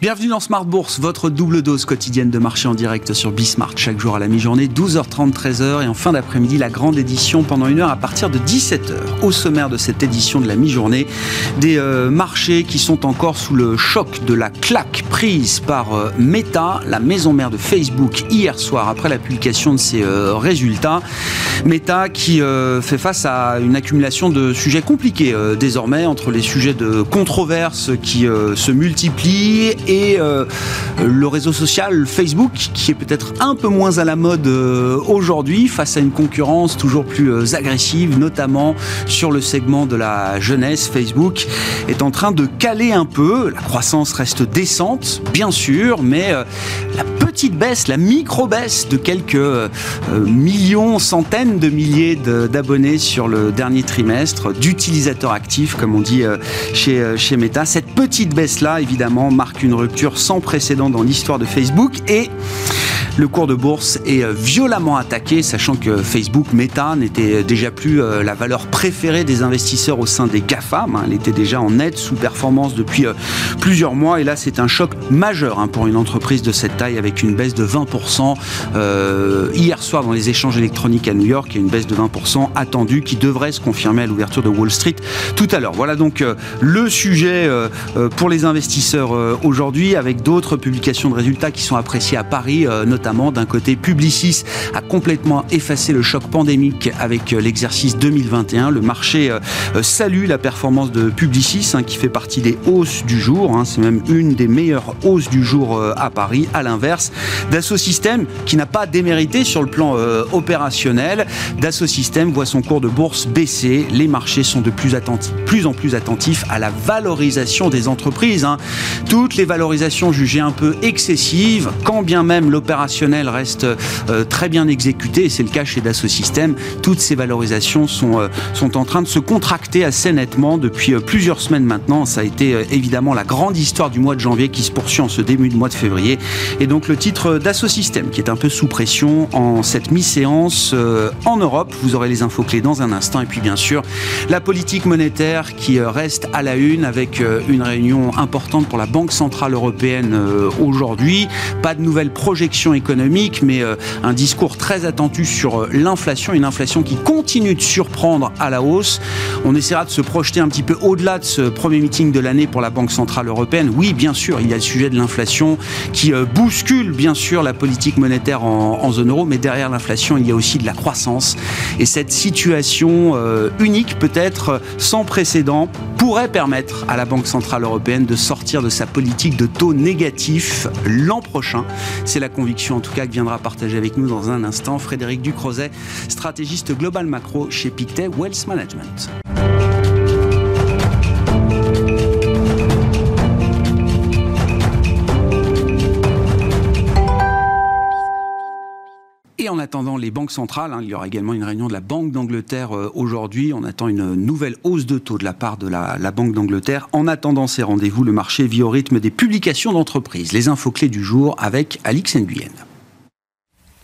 Bienvenue dans Smart Bourse, votre double dose quotidienne de marché en direct sur Bismart, chaque jour à la mi-journée, 12h30, 13h, et en fin d'après-midi, la grande édition pendant une heure à partir de 17h. Au sommaire de cette édition de la mi-journée, des euh, marchés qui sont encore sous le choc de la claque prise par euh, Meta, la maison mère de Facebook, hier soir, après la publication de ses euh, résultats. Meta qui fait face à une accumulation de sujets compliqués désormais, entre les sujets de controverses qui se multiplient euh, le réseau social Facebook qui est peut-être un peu moins à la mode euh, aujourd'hui face à une concurrence toujours plus euh, agressive, notamment sur le segment de la jeunesse. Facebook est en train de caler un peu. La croissance reste décente, bien sûr, mais la petite baisse, la micro-baisse de quelques millions, centaines de milliers d'abonnés sur le dernier trimestre, d'utilisateurs actifs, comme on dit chez, chez Meta. Cette petite baisse-là, évidemment, marque une rupture sans précédent dans l'histoire de Facebook. Et le cours de bourse est euh, violemment attaqué, sachant que Facebook Meta n'était déjà plus euh, la valeur préférée des investisseurs au sein des GAFAM. Hein. Elle était déjà en nette sous-performance depuis euh, plusieurs mois. Et là, c'est un choc majeur hein, pour une entreprise de cette taille avec une baisse de 20% hier soir dans les échanges électroniques à New York et une baisse de 20% attendue qui devrait se confirmer à l'ouverture de Wall Street tout à l'heure. Voilà donc le sujet pour les investisseurs aujourd'hui avec d'autres publications de résultats qui sont appréciées à Paris, notamment d'un côté Publicis a complètement effacé le choc pandémique avec euh, l'exercice 2021. Le marché euh, euh, salue la performance de Publicis hein, qui fait partie des hausses du jour. Hein. C'est même une des meilleures hausses du jour à Paris. À l'inverse, Dassault Systèmes qui n'a pas démérité sur le plan opérationnel. Dassault Systèmes voit son cours de bourse baisser. Les marchés sont de plus en plus attentifs à la valorisation des entreprises. Hein. Toutes les valorisations jugées un peu excessives, quand bien même l'opération reste euh, très bien exécuté, et c'est le cas chez Dassault Systèmes. Toutes ces valorisations sont, euh, sont en train de se contracter assez nettement depuis euh, plusieurs semaines maintenant. Ça a été évidemment la grande histoire du mois de janvier qui se poursuit en ce début de mois de février. Et donc le titre Dassault Systèmes qui est un peu sous pression en cette mi-séance en Europe. Vous aurez les infos clés dans un instant. Et puis bien sûr, la politique monétaire qui reste à la une avec une réunion importante pour la Banque Centrale Européenne aujourd'hui. Pas de nouvelles projections économique, mais euh, un discours très attendu sur euh, l'inflation, une inflation qui continue de surprendre à la hausse. On essaiera de se projeter un petit peu au-delà de ce premier meeting de l'année pour la Banque Centrale Européenne. Oui, bien sûr, il y a le sujet de l'inflation qui euh, bouscule bien sûr la politique monétaire en, zone euro, mais derrière l'inflation, il y a aussi de la croissance. Et cette situation unique, peut-être sans précédent, pourrait permettre à la Banque Centrale Européenne de sortir de sa politique de taux négatif l'an prochain. C'est la conviction en tout cas que viendra partager avec nous dans un instant Frédéric Ducrozet, stratégiste global macro chez Pictet Wealth Management. Attendant les banques centrales, hein, il y aura également une réunion de la Banque d'Angleterre euh, aujourd'hui. On attend une nouvelle hausse de taux de la part de la, la Banque d'Angleterre. En attendant ces rendez-vous, le marché vit au rythme des publications d'entreprises. Les infos clés du jour avec Alix Nguyen.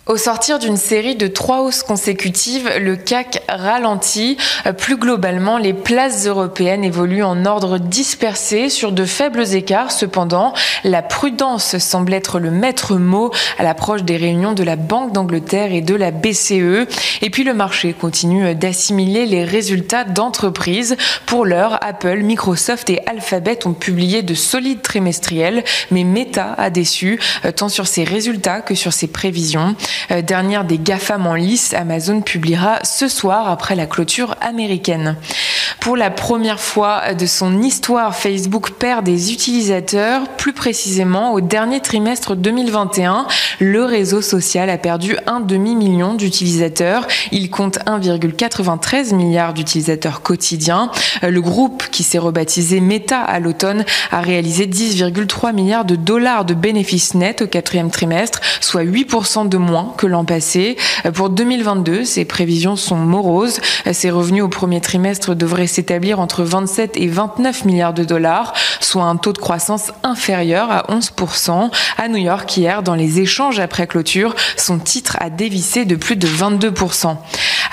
Au sortir d'une série de trois hausses consécutives, le CAC ralentit. Plus globalement, les places européennes évoluent en ordre dispersé sur de faibles écarts. Cependant, la prudence semble être le maître mot à l'approche des réunions de la Banque d'Angleterre et de la BCE. Et puis le marché continue d'assimiler les résultats d'entreprises. Pour l'heure, Apple, Microsoft et Alphabet ont publié de solides trimestriels, mais Meta a déçu, tant sur ses résultats que sur ses prévisions. Euh, dernière des GAFAM en lice, Amazon publiera ce soir après la clôture américaine. Pour la première fois de son histoire, Facebook perd des utilisateurs. Plus précisément, au dernier trimestre 2021, le réseau social a perdu un demi-million d'utilisateurs. Il compte 1,93 milliard d'utilisateurs quotidiens. Euh, le groupe, qui s'est rebaptisé Meta à l'automne, a réalisé 10,3 milliards de dollars de bénéfices nets au quatrième trimestre, soit 8% de moins que l'an passé. Pour 2022, ses prévisions sont moroses. Ses revenus au premier trimestre devraient s'établir entre 27 et 29 milliards de dollars, soit un taux de croissance inférieur à 11%. À New York, hier, dans les échanges après clôture, son titre a dévissé de plus de 22%.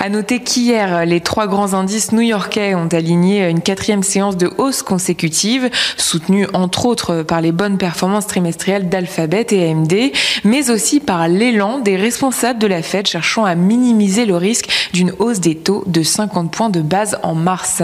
À noter qu'hier, les trois grands indices new-yorkais ont aligné une quatrième séance de hausse consécutive, soutenue entre autres par les bonnes performances trimestrielles d'Alphabet et AMD, mais aussi par l'élan des responsables de la Fed cherchant à minimiser le risque d'une hausse des taux de 50 points de base en mars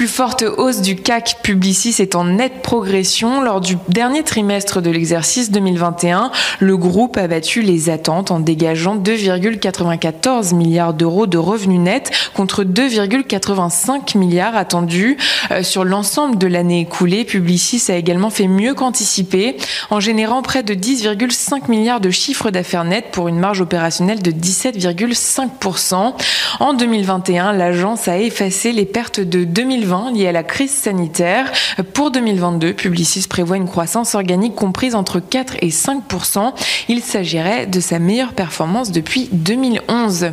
plus forte hausse du CAC Publicis est en nette progression. Lors du dernier trimestre de l'exercice 2021, le groupe a battu les attentes en dégageant 2,94 milliards d'euros de revenus nets contre 2,85 milliards attendus. Euh, sur l'ensemble de l'année écoulée, Publicis a également fait mieux qu'anticipé en générant près de 10,5 milliards de chiffres d'affaires nets pour une marge opérationnelle de 17,5%. En 2021, l'agence a effacé les pertes de 2020 liée à la crise sanitaire. Pour 2022, Publicis prévoit une croissance organique comprise entre 4 et 5% Il s'agirait de sa meilleure performance depuis 2011.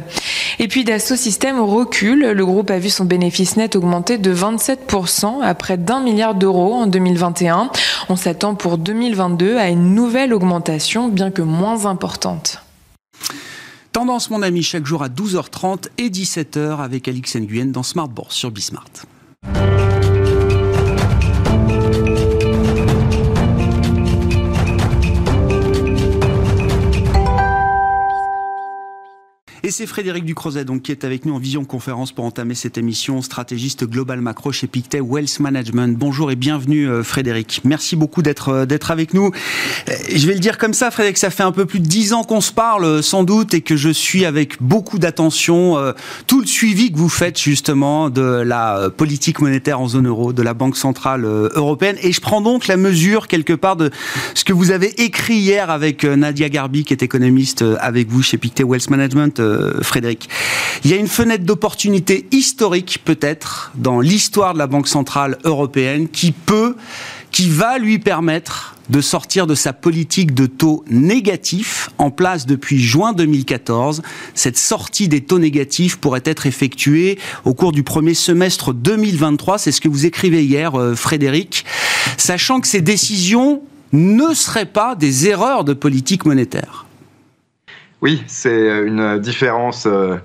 Et puis Dassault Systèmes recule. Le groupe a vu son bénéfice net augmenter de 27 à près d'un milliard d'euros en 2021. On s'attend pour 2022 à une nouvelle augmentation, bien que moins importante. Tendance, mon ami, chaque jour à 12h30 et 17h avec Alix Nguyen dans Smart Bourse sur Bismart. Et c'est Frédéric Ducrozet qui est avec nous en vision conférence pour entamer cette émission, stratégiste global macro chez Pictet Wealth Management. Bonjour et bienvenue euh, Frédéric. Merci beaucoup d'être euh, d'être avec nous. Euh, je vais le dire comme ça Frédéric, ça fait un peu plus de dix ans qu'on se parle sans doute et que je suis avec beaucoup d'attention tout le suivi que vous faites justement de la politique monétaire en zone euro, de la Banque centrale européenne et je prends donc la mesure quelque part de ce que vous avez écrit hier avec Nadia Garbi qui est économiste avec vous chez Pictet Wealth Management euh, Frédéric. Il y a une fenêtre d'opportunité historique, peut-être, dans l'histoire de la Banque Centrale Européenne, qui peut, qui va lui permettre de sortir de sa politique de taux négatifs en place depuis juin 2014. Cette sortie des taux négatifs pourrait être effectuée au cours du premier semestre 2023. C'est ce que vous écrivez hier, euh, Frédéric. Sachant que ces décisions ne seraient pas des erreurs de politique monétaire. Oui, c'est euh, une différence, euh,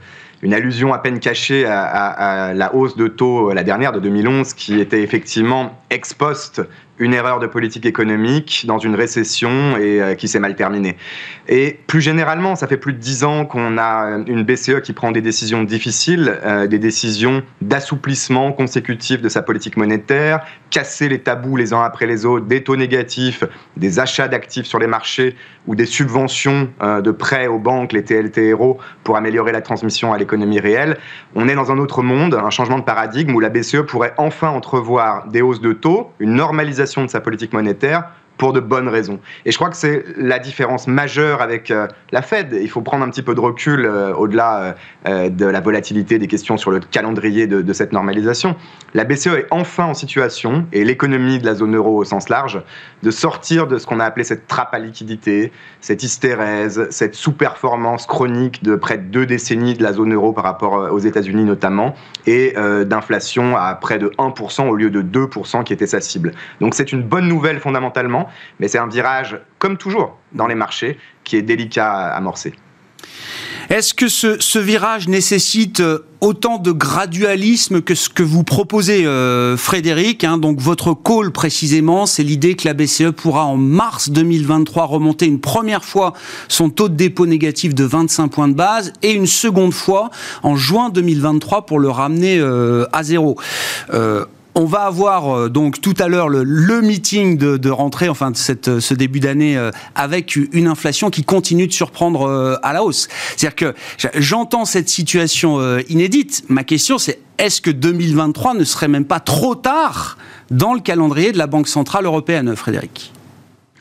une allusion à peine cachée à, la hausse de taux, euh, la dernière de 2011, qui était effectivement ex post une erreur de politique économique dans une récession et euh, qui s'est mal terminée. Et plus généralement, ça fait plus de dix ans qu'on a une BCE qui prend des décisions difficiles, euh, des décisions d'assouplissement consécutif de sa politique monétaire, casser les tabous les uns après les autres, des taux négatifs, des achats d'actifs sur les marchés ou des subventions euh, de prêts aux banques, les TLTRO, pour améliorer la transmission à l'économie réelle. On est dans un autre monde, un changement de paradigme où la BCE pourrait enfin entrevoir des hausses de taux, une normalisation de sa politique monétaire pour de bonnes raisons. Et je crois que c'est la différence majeure avec euh, la Fed. Il faut prendre un petit peu de recul euh, au-delà euh, de la volatilité des questions sur le calendrier de, de, cette normalisation. La BCE est enfin en situation, et l'économie de la zone euro au sens large, de sortir de ce qu'on a appelé cette trappe à liquidité, cette hystérèse, cette sous-performance chronique de près de deux décennies de la zone euro par rapport aux États-Unis notamment, et d'inflation à près de 1% au lieu de 2% qui était sa cible. Donc c'est une bonne nouvelle fondamentalement mais c'est un virage, comme toujours dans les marchés, qui est délicat à amorcer. Est-ce que ce, virage nécessite euh, autant de gradualisme que ce que vous proposez, euh, Frédéric hein? Donc votre call précisément, c'est l'idée que la BCE pourra en mars 2023 remonter une première fois son taux de dépôt négatif de 25 points de base et une seconde fois en juin 2023 pour le ramener euh, à zéro. On va avoir euh, donc tout à l'heure le, meeting de, rentrée, enfin de cette, euh, ce début d'année, euh, avec une inflation qui continue de surprendre à la hausse. C'est-à-dire que j'entends cette situation inédite. Ma question, c'est est-ce que 2023 ne serait même pas trop tard dans le calendrier de la Banque centrale européenne, Frédéric?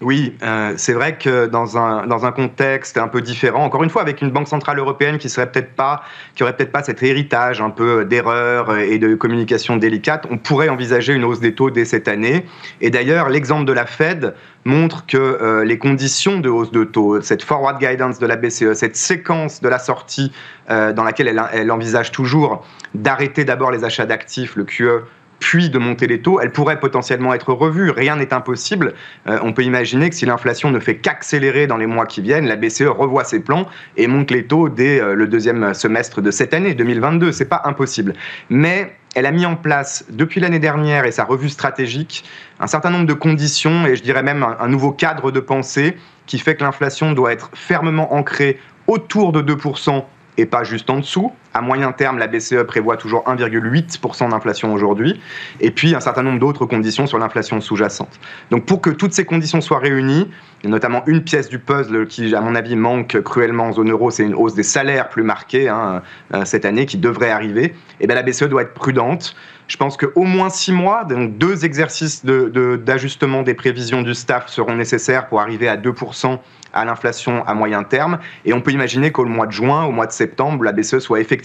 Oui, euh, c'est vrai que dans un, dans un contexte un peu différent, encore une fois avec une banque centrale européenne qui serait peut-être pas, qui aurait peut-être pas cet héritage un peu d'erreurs et de communication délicate, on pourrait envisager une hausse des taux dès cette année. Et d'ailleurs, l'exemple de la Fed montre que euh, les conditions de hausse de taux, cette forward guidance de la BCE, cette séquence de la sortie euh, dans laquelle elle, elle envisage toujours d'arrêter d'abord les achats d'actifs, le QE puis de monter les taux, elle pourrait potentiellement être revue. Rien n'est impossible. Euh, on peut imaginer que si l'inflation ne fait qu'accélérer dans les mois qui viennent, la BCE revoit ses plans et monte les taux dès euh, le deuxième semestre de cette année, 2022. C'est pas impossible. Mais elle a mis en place depuis l'année dernière et sa revue stratégique un certain nombre de conditions et je dirais même un, un nouveau cadre de pensée qui fait que l'inflation doit être fermement ancrée autour de 2% et pas juste en dessous. À moyen terme, la BCE prévoit toujours 1,8% d'inflation aujourd'hui, et puis un certain nombre d'autres conditions sur l'inflation sous-jacente. Donc pour que toutes ces conditions soient réunies, et notamment une pièce du puzzle qui, à mon avis, manque cruellement en zone euro, c'est une hausse des salaires plus marquée hein, euh, cette année qui devrait arriver, et eh bien la BCE doit être prudente. Je pense qu'au moins six mois, donc deux exercices d'ajustement de, des prévisions du staff seront nécessaires pour arriver à 2% à l'inflation à moyen terme. Et on peut imaginer qu'au mois de juin, au mois de septembre, la BCE soit effectivement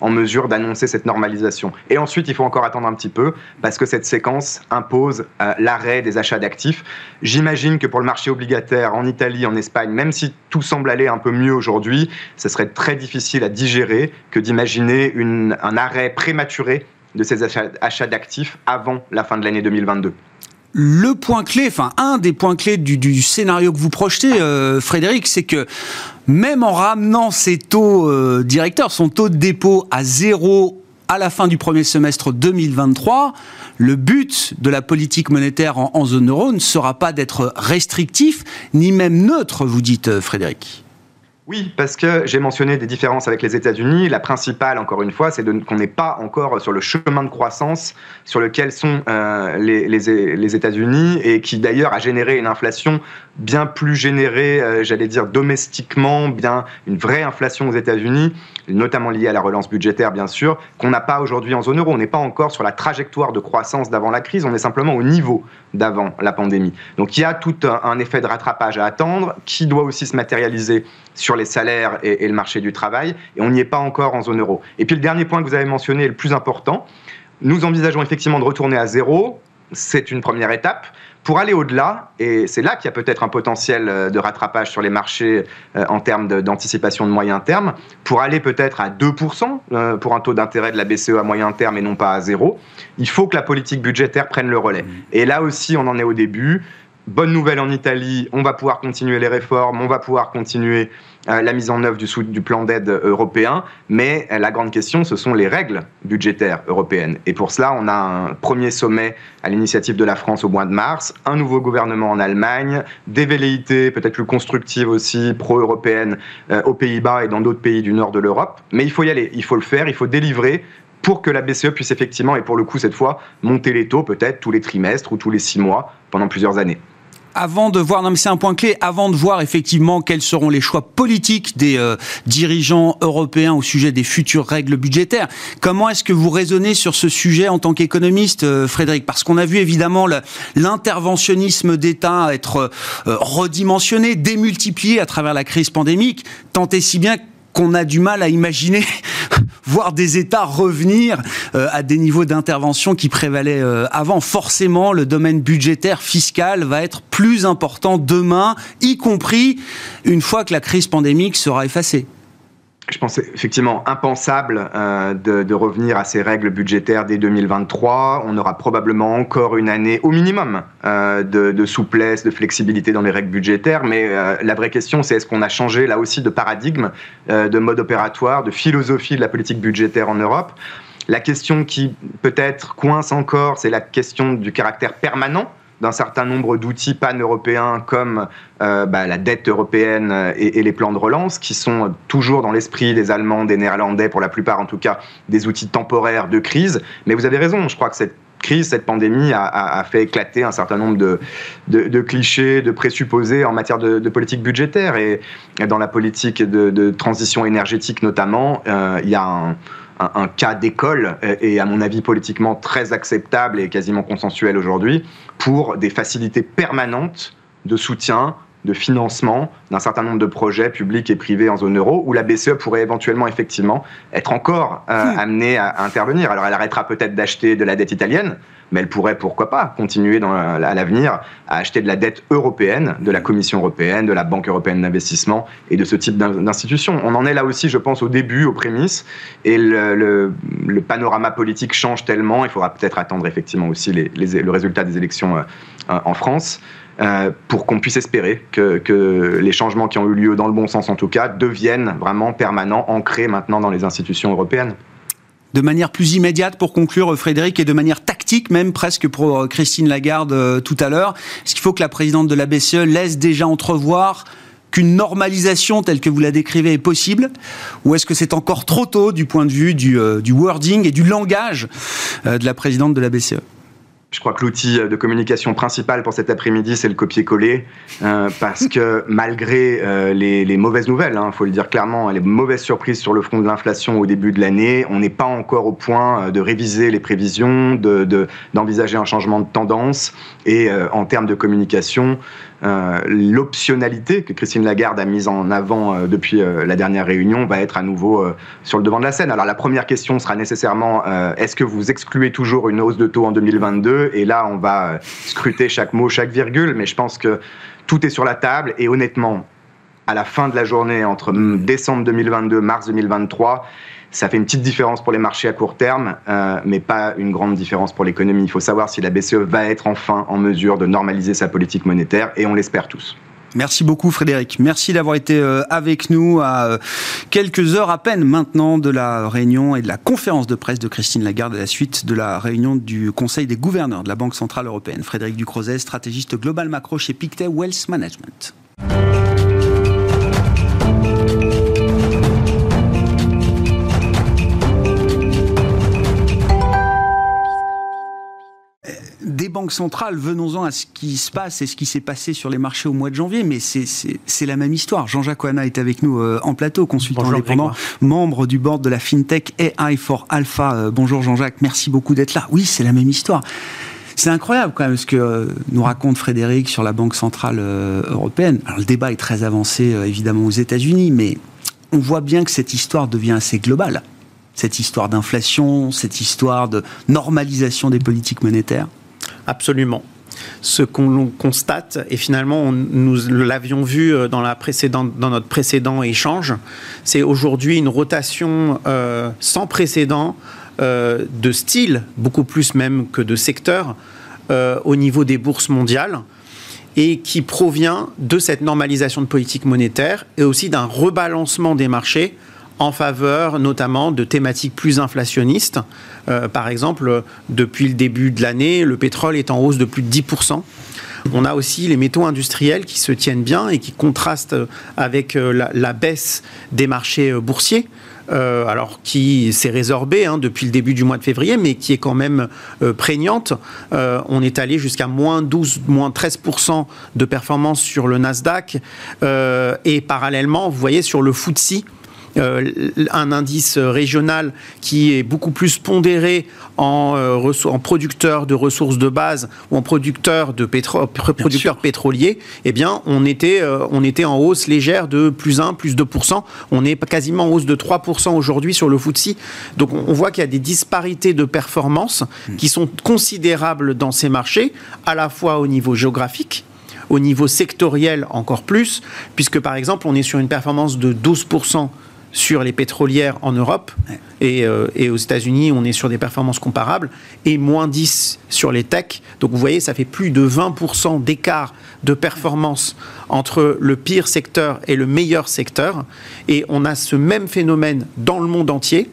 en mesure d'annoncer cette normalisation. Et ensuite, il faut encore attendre un petit peu parce que cette séquence impose euh, l'arrêt des achats d'actifs. J'imagine que pour le marché obligataire en Italie, en Espagne, même si tout semble aller un peu mieux aujourd'hui, ce serait très difficile à digérer que d'imaginer un arrêt prématuré de ces achats, d'actifs avant la fin de l'année 2022 le point clé, enfin un des points clés du, scénario que vous projetez, euh, Frédéric, c'est que même en ramenant ses taux euh, directeurs, son taux de dépôt à zéro à la fin du premier semestre 2023, le but de la politique monétaire en, zone euro ne sera pas d'être restrictif, ni même neutre, vous dites, euh, Frédéric. Oui, parce que j'ai mentionné des différences avec les États-Unis. La principale, encore une fois, c'est qu'on n'est pas encore sur le chemin de croissance sur lequel sont euh, les, les, États-Unis et qui d'ailleurs a généré une inflation bien plus générée, euh, j'allais dire domestiquement, bien une vraie inflation aux États-Unis, notamment liée à la relance budgétaire, bien sûr, qu'on n'a pas aujourd'hui en zone euro. On n'est pas encore sur la trajectoire de croissance d'avant la crise, on est simplement au niveau d'avant la pandémie. Donc il y a tout un effet de rattrapage à attendre qui doit aussi se matérialiser sur les salaires et, le marché du travail, et on n'y est pas encore en zone euro. Et puis le dernier point que vous avez mentionné est le plus important. Nous envisageons effectivement de retourner à zéro. C'est une première étape. Pour aller au-delà, et c'est là qu'il y a peut-être un potentiel euh, de rattrapage sur les marchés euh, en termes d'anticipation de moyen terme, pour aller peut-être à 2% euh, pour un taux d'intérêt de la BCE à moyen terme et non pas à zéro, il faut que la politique budgétaire prenne le relais. Mmh. Et là aussi, on en est au début. Bonne nouvelle en Italie, on va pouvoir continuer les réformes, on va pouvoir continuer la mise en œuvre du, du plan d'aide européen, mais euh, la grande question, ce sont les règles budgétaires européennes. Et pour cela, on a un premier sommet à l'initiative de la France au mois de mars, un nouveau gouvernement en Allemagne, des velléités peut-être plus constructives aussi, pro-européennes, euh, aux Pays-Bas et dans d'autres pays du nord de l'Europe. Mais il faut y aller, il faut le faire, il faut délivrer pour que la BCE puisse effectivement, et pour le coup cette fois, monter les taux peut-être tous les trimestres ou tous les six mois pendant plusieurs années avant de voir, non mais c'est un point clé, avant de voir effectivement quels seront les choix politiques des euh, dirigeants européens au sujet des futures règles budgétaires, comment est-ce que vous raisonnez sur ce sujet en tant qu'économiste, euh, Frédéric? Parce qu'on a vu évidemment l'interventionnisme d'État être euh, redimensionné, démultiplié à travers la crise pandémique, tant et si bien qu'on a du mal à imaginer voir des États revenir euh, à des niveaux d'intervention qui prévalaient euh, avant. Forcément, le domaine budgétaire, fiscal va être plus important demain, y compris une fois que la crise pandémique sera effacée je pense effectivement impensable euh, de, revenir à ces règles budgétaires dès 2023. On aura probablement encore une année au minimum euh, de, souplesse, de flexibilité dans les règles budgétaires. Mais euh, la vraie question, c'est est-ce qu'on a changé là aussi de paradigme, de mode opératoire, de philosophie de la politique budgétaire en Europe? La question qui peut-être coince encore, c'est la question du caractère permanent d'un certain nombre d'outils pan-européens comme euh, bah, la dette européenne et, les plans de relance, qui sont toujours dans l'esprit des Allemands, des Néerlandais, pour la plupart en tout cas, des outils temporaires de crise. Mais vous avez raison, je crois que cette crise, cette pandémie a, fait éclater un certain nombre de, de, clichés, de présupposés en matière de, politique budgétaire. Et dans la politique de, transition énergétique notamment, euh, il y a un un, cas d'école et à mon avis politiquement très acceptable et quasiment consensuel aujourd'hui pour des facilités permanentes de soutien de financement d'un certain nombre de projets publics et privés en zone euro, où la BCE pourrait éventuellement, effectivement, être encore euh, hmm. amenée à, intervenir. Alors elle arrêtera peut-être d'acheter de la dette italienne, mais elle pourrait, pourquoi pas, continuer à l'avenir à acheter de la dette européenne, de la Commission européenne, de la Banque européenne d'investissement et de ce type d'institutions. On en est là aussi, je pense, au début, aux prémices, et le, panorama politique change tellement, il faudra peut-être attendre effectivement aussi le résultat des élections euh, en France. Euh, pour qu'on puisse espérer que, les changements qui ont eu lieu, dans le bon sens en tout cas, deviennent vraiment permanents, ancrés maintenant dans les institutions européennes de manière plus immédiate pour conclure, Frédéric, et de manière tactique même presque pour euh, Christine Lagarde euh, tout à l'heure. Est-ce qu'il faut que la présidente de la BCE laisse déjà entrevoir qu'une normalisation telle que vous la décrivez est possible Ou est-ce que c'est encore trop tôt du point de vue du wording et du langage de la présidente de la BCE je crois que l'outil de communication principal pour cet après-midi, c'est le copier-coller, euh, parce que malgré euh, les, mauvaises nouvelles, il hein, faut le dire clairement, les mauvaises surprises sur le front de l'inflation au début de l'année, on n'est pas encore au point euh, de réviser les prévisions, d'envisager de, un changement de tendance, et en termes de communication, l'optionnalité que Christine Lagarde a mise en avant euh, depuis euh, la dernière réunion va être à nouveau sur le devant de la scène. Alors la première question sera nécessairement est-ce que vous excluez toujours une hausse de taux en 2022 Et là, on va scruter chaque mot, chaque virgule, mais je pense que tout est sur la table et honnêtement, à la fin de la journée, entre décembre 2022 mars 2023, ça fait une petite différence pour les marchés à court terme, euh, mais pas une grande différence pour l'économie. Il faut savoir si la BCE va être enfin en mesure de normaliser sa politique monétaire, et on l'espère tous. Merci beaucoup Frédéric. Merci d'avoir été euh, avec nous à euh, quelques heures à peine maintenant de la réunion et de la conférence de presse de Christine Lagarde à la suite de la réunion du Conseil des gouverneurs de la Banque Centrale Européenne. Frédéric Ducrozet, stratégiste global macro chez Pictet Wealth Management. Des banques centrales, venons-en à ce qui se passe et ce qui s'est passé sur les marchés au mois de janvier, mais c'est la même histoire. Jean-Jacques Oana est avec nous euh, en plateau, consultant indépendant, membre du board de la FinTech AI for Alpha. Euh, bonjour Jean-Jacques, merci beaucoup d'être là. Oui, c'est la même histoire. C'est incroyable quand même ce que euh, nous raconte Frédéric sur la Banque Centrale Européenne. Alors le débat est très avancé évidemment aux États-Unis, mais on voit bien que cette histoire devient assez globale. Cette histoire d'inflation, cette histoire de normalisation des politiques monétaires. Absolument. Ce qu'on constate, et finalement nous l'avions vu euh, dans, la dans notre précédent échange, c'est aujourd'hui une rotation euh, sans précédent euh, de style, beaucoup plus même que de secteur, au niveau des bourses mondiales et qui provient de cette normalisation de politique monétaire et aussi d'un rebalancement des marchés en faveur notamment de thématiques plus inflationnistes. Euh, par exemple, depuis le début de l'année, le pétrole est en hausse de plus de 10%. On a aussi les métaux industriels qui se tiennent bien et qui contrastent avec euh, la, baisse des marchés euh, boursiers. alors qui s'est résorbée hein, depuis le début du mois de février, mais qui est quand même prégnante. on est allé jusqu'à moins 12, moins 13% de performance sur le Nasdaq. et parallèlement, vous voyez, sur le FTSE, un indice régional qui est beaucoup plus pondéré en, euh, en producteurs de ressources de base ou en producteurs de pétrole, producteurs pétroliers, eh bien, on était, euh, on était en hausse légère de plus 1, plus 2%. On est quasiment en hausse de 3% aujourd'hui sur le FTSE. Donc, on voit qu'il y a des disparités de performance hmm. qui sont considérables dans ces marchés, à la fois au niveau géographique, au niveau sectoriel encore plus, puisque par exemple, on est sur une performance de 12% sur les pétrolières en Europe euh, et, aux États-Unis, on est sur des performances comparables et moins 10 sur les techs. Donc vous voyez, ça fait plus de 20% d'écart de performance entre le pire secteur et le meilleur secteur. Et on a ce même phénomène dans le monde entier.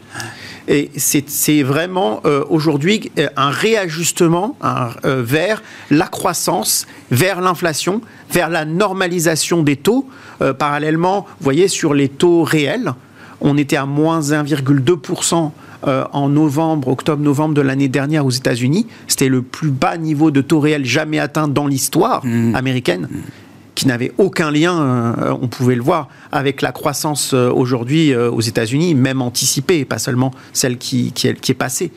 Et c'est vraiment euh, aujourd'hui euh, un réajustement vers la croissance, vers l'inflation, vers la normalisation des taux. parallèlement, vous voyez, sur les taux réels, on était à moins 1,2% euh, en novembre, octobre-novembre de l'année dernière aux États-Unis. C'était le plus bas niveau de taux réel jamais atteint dans l'histoire mmh. américaine. Mmh. qui n'avait aucun lien, euh, on pouvait le voir, avec la croissance euh, aujourd'hui aux États-Unis, même anticipée, pas seulement celle qui, qui, est, qui est, passée.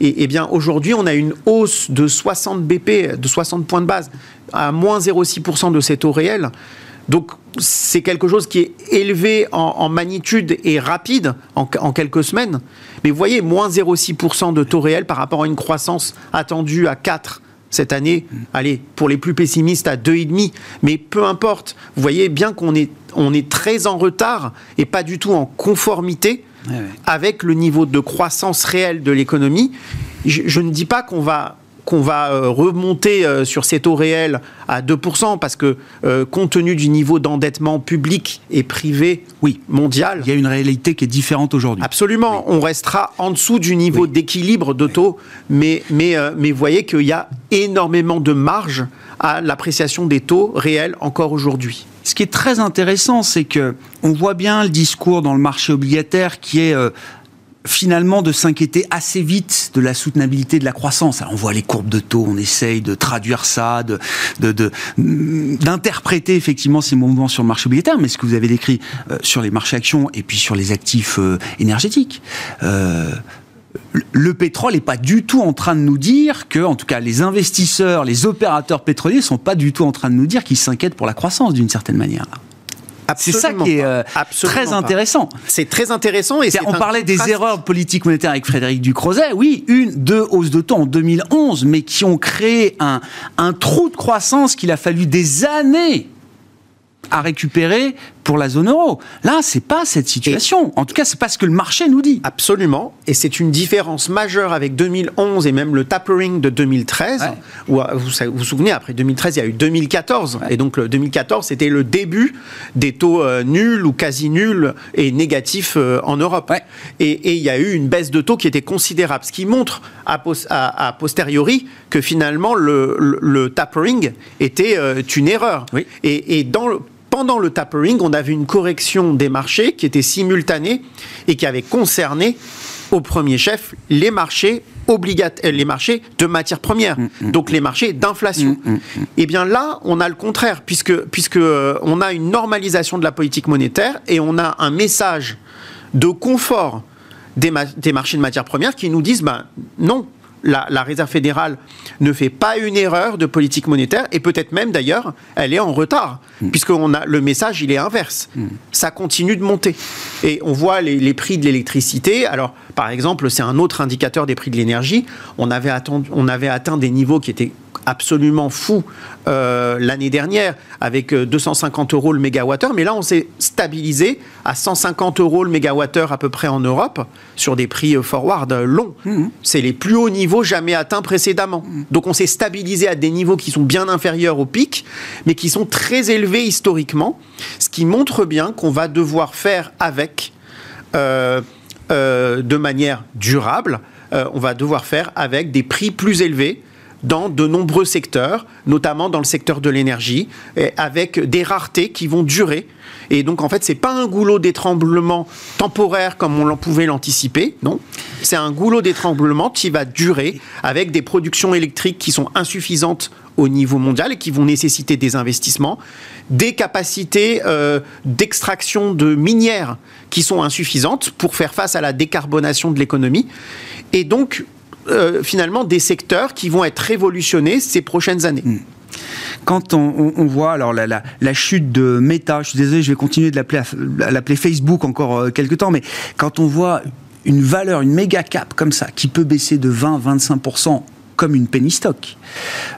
Et, et bien aujourd'hui, on a une hausse de 60 BP, de 60 points de base, à moins 0,6% de ces taux réels. Donc c'est quelque chose qui est élevé en, magnitude et rapide en, quelques semaines. Mais vous voyez, moins 0,6% de taux réel par rapport à une croissance attendue à 4 cette année. Allez, pour les plus pessimistes, à 2,5. Mais peu importe. Vous voyez bien qu'on est, on est très en retard et pas du tout en conformité avec le niveau de croissance réelle de l'économie. je ne dis pas qu'on va qu'on va euh, remonter euh, sur ces taux réels à 2%, parce que euh, compte tenu du niveau d'endettement public et privé oui, mondial... Il y a une réalité qui est différente aujourd'hui. Absolument, on restera en dessous du niveau d'équilibre de taux, mais, mais, mais vous voyez qu'il y a énormément de marge à l'appréciation des taux réels encore aujourd'hui. Ce qui est très intéressant, c'est que on voit bien le discours dans le marché obligataire qui est finalement de s'inquiéter assez vite de la soutenabilité de la croissance. Alors on voit les courbes de taux, on essaye de traduire ça, de, d'interpréter effectivement ces mouvements sur le marché obligataire, mais ce que vous avez décrit euh, sur les marchés actions et puis sur les actifs euh, énergétiques. Euh, le pétrole n'est pas du tout en train de nous dire que, en tout cas, les investisseurs, les opérateurs pétroliers sont pas du tout en train de nous dire qu'ils s'inquiètent pour la croissance d'une certaine manière. C'est ça qui est euh, très intéressant. C'est très intéressant. Et on parlait des erreurs politiques monétaires avec Frédéric Ducrozet. Oui, une, deux hausses de taux en 2011, mais qui ont créé un, un trou de croissance qu'il a fallu des années à récupérer pour la zone euro. Là, c'est pas cette situation. en tout cas, c'est pas ce que le marché nous dit. Absolument. Et c'est une différence majeure avec 2011 et même le tapering de 2013. Où, vous, vous souvenez, après 2013, il y a eu 2014. Et donc, le 2014, c'était le début des taux euh, nuls ou quasi nuls et négatifs euh, en Europe. Et, il y a eu une baisse de taux qui était considérable. Ce qui montre à, posteriori que finalement, le, tapering était euh, une erreur. Et, et dans le pendant le tapering, on avait une correction des marchés qui était simultanée et qui avait concerné au premier chef les marchés obligataires, les marchés de matières premières, mm, mm. donc les marchés d'inflation. Mm, et eh bien là, on a le contraire, puisque, puisque euh, on a une normalisation de la politique monétaire et on a un message de confort des, des marchés de matières premières qui nous disent ben non, la, Réserve fédérale ne fait pas une erreur de politique monétaire et peut-être même d'ailleurs elle est en retard mm. puisque a le message il est inverse. Mm. Ça continue de monter et on voit les, prix de l'électricité. Alors par exemple c'est un autre indicateur des prix de l'énergie. On avait on avait atteint des niveaux qui étaient absolument fou euh, l'année dernière avec 250 euh, euros le mégawattheure, mais là on s'est stabilisé à 150 euros le mégawattheure à peu près en Europe sur des prix euh, forward longs. Mmh. C'est les plus hauts niveaux jamais atteints précédemment. Mmh. Donc on s'est stabilisé à des niveaux qui sont bien inférieurs au pic, mais qui sont très élevés historiquement, ce qui montre bien qu'on va devoir faire avec de manière durable. on va devoir faire avec des prix plus élevés dans de nombreux secteurs, notamment dans le secteur de l'énergie, avec des raretés qui vont durer. Et donc, en fait, c'est pas un goulot d'étranglement temporaire comme on pouvait l'anticiper, non. C'est un goulot d'étranglement qui va durer avec des productions électriques qui sont insuffisantes au niveau mondial et qui vont nécessiter des investissements, des capacités euh, d'extraction de minières qui sont insuffisantes pour faire face à la décarbonation de l'économie. Et donc, euh, finalement des secteurs qui vont être révolutionnés ces prochaines années. Hmm. Quand on, voit alors la, chute de Meta, je suis désolé, je vais continuer de l'appeler Facebook encore euh, quelques temps, mais quand on voit une valeur, une méga cap comme ça, qui peut baisser de 20-25% comme une penny stock.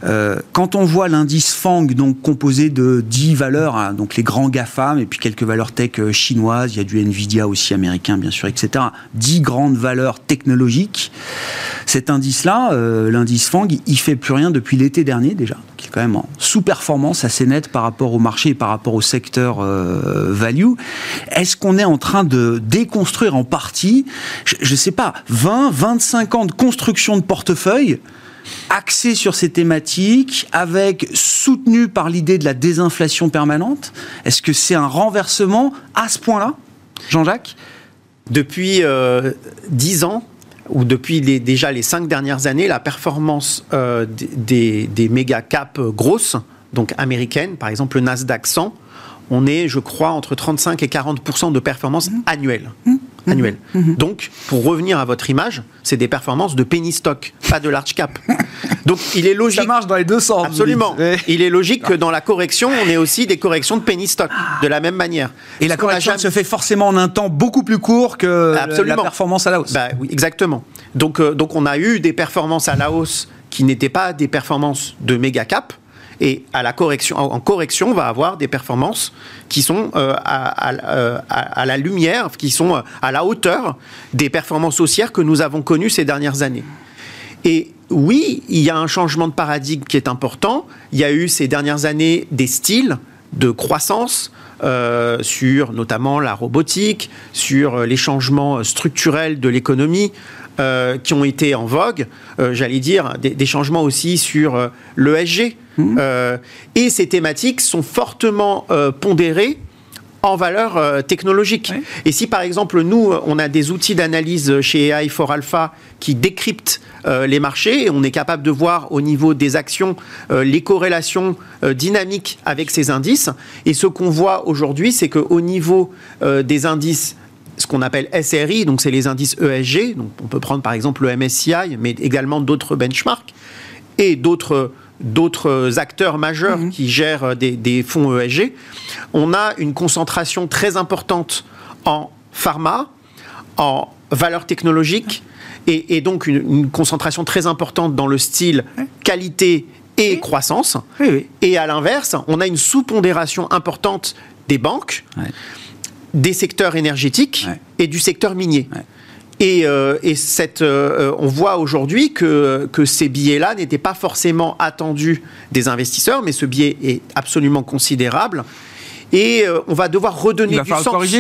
Euh, quand on voit l'indice FANG, donc composé de 10 valeurs, hein, donc les grands GAFAM et puis quelques valeurs tech euh, chinoises, il y a du Nvidia aussi américain bien sûr, etc. 10 grandes valeurs technologiques. Cet indice-là, euh, l'indice FANG, il fait plus rien depuis l'été dernier déjà, qui est quand même en sous-performance assez nette par rapport au marché et par rapport au secteur value. Est-ce qu'on est en train de déconstruire en partie, je ne sais pas, 20, 25 ans de construction de portefeuille axé sur ces thématiques, avec soutenu par l'idée de la désinflation permanente Est-ce que c'est un renversement à ce point-là, Jean-Jacques? Depuis euh, dix ans, ou depuis déjà les cinq dernières années, la performance euh, des, méga caps grosses donc américaines, par exemple le Nasdaq 100, on est, je crois, entre 35 et 40% de performance mmh. annuelle. Mmh. Annuelle. Mmh. Donc, pour revenir à votre image, c'est des performances de penny stock, pas de large cap. Donc, il est logique. Ça marche dans les deux sens. Absolument. Il est logique que dans la correction, on ait aussi des corrections de penny stock, de la même manière. Et la correction se fait forcément en un temps beaucoup plus court que la performance à la hausse. Bah, oui, exactement. Donc, euh, donc, on a eu des performances à la hausse qui n'étaient pas des performances de méga cap et à correction, en correction, on va avoir des performances qui sont euh, euh, à, la lumière, qui sont euh, à la hauteur des performances haussières que nous avons connues ces dernières années. Et oui, il y a un changement de paradigme qui est important. Il y a eu ces dernières années des styles de croissance sur notamment la robotique, sur les changements structurels de l'économie, qui ont été en vogue, j'allais dire, des, changements aussi sur l'ESG, Mmh. Euh, et ces thématiques sont fortement euh, pondérées en valeur euh, technologique. Et si par exemple nous, on a des outils d'analyse chez AI for Alpha qui décryptent les marchés et on est capable de voir au niveau des actions les corrélations dynamiques avec ces indices. Et ce qu'on voit aujourd'hui, c'est qu'au niveau des indices ce qu'on appelle SRI, donc c'est les indices ESG, donc on peut prendre par exemple le MSCI, mais également d'autres benchmarks et d'autres d'autres acteurs majeurs mhm. qui gèrent des, fonds ESG, on a une concentration très importante en pharma, en valeurs technologiques, et, donc une, concentration très importante dans le style qualité et croissance. Et à l'inverse, on a une sous-pondération importante des banques, des secteurs énergétiques et du secteur minier. Et, euh, cette, euh, on voit aujourd'hui que, que ces billets-là n'étaient pas forcément attendus des investisseurs, mais ce billet est absolument considérable. Et euh, on va devoir redonner du sens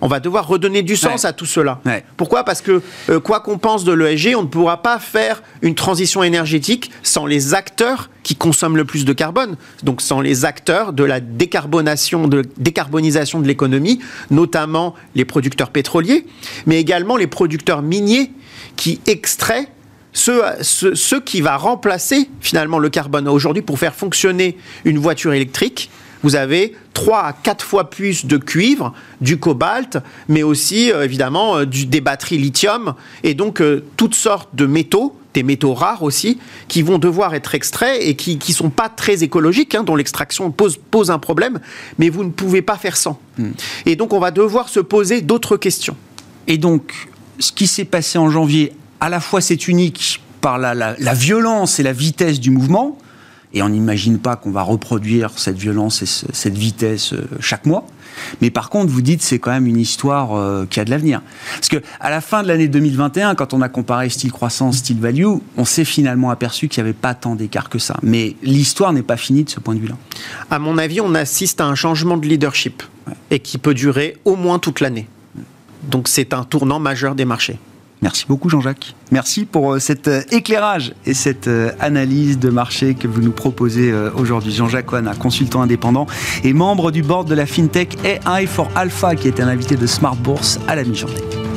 on va devoir redonner du sens à tout cela. Pourquoi? Parce que euh, quoi qu'on pense de l'ESG, on ne pourra pas faire une transition énergétique sans les acteurs qui consomment le plus de carbone, donc sans les acteurs de la décarbonation, de décarbonisation de l'économie, notamment les producteurs pétroliers, mais également les producteurs miniers qui extraient ce, ce, qui va remplacer finalement le carbone. Aujourd'hui, pour faire fonctionner une voiture électrique, vous avez 3 à 4 fois plus de cuivre, du cobalt, mais aussi euh, évidemment euh, des batteries lithium et donc euh, toutes sortes de métaux des métaux rares aussi, qui vont devoir être extraits et qui ne sont pas très écologiques, hein, dont l'extraction pose, pose un problème, mais vous ne pouvez pas faire sans. Hmm. Et donc on va devoir se poser d'autres questions. Et donc, ce qui s'est passé en janvier, à la fois c'est unique par la violence et la vitesse du mouvement, et on n'imagine pas qu'on va reproduire cette violence et cette vitesse euh, chaque mois. Mais par contre, vous dites c'est quand même une histoire euh, qui a de l'avenir. Parce que à la fin de l'année 2021, quand on a comparé style croissance, style value, on s'est finalement aperçu qu'il n'y avait pas tant d'écart que ça. Mais l'histoire n'est pas finie de ce point de vue-là. À mon avis, on assiste à un changement de leadership et qui peut durer au moins toute l'année. Donc c'est un tournant majeur des marchés. Merci beaucoup Jean-Jacques. Merci pour euh, cet euh, éclairage et cette euh, analyse de marché que vous nous proposez aujourd'hui. Jean-Jacques un consultant indépendant et membre du board de la FinTech AI for Alpha, qui est un invité de Smart Bourse à la mi-journée.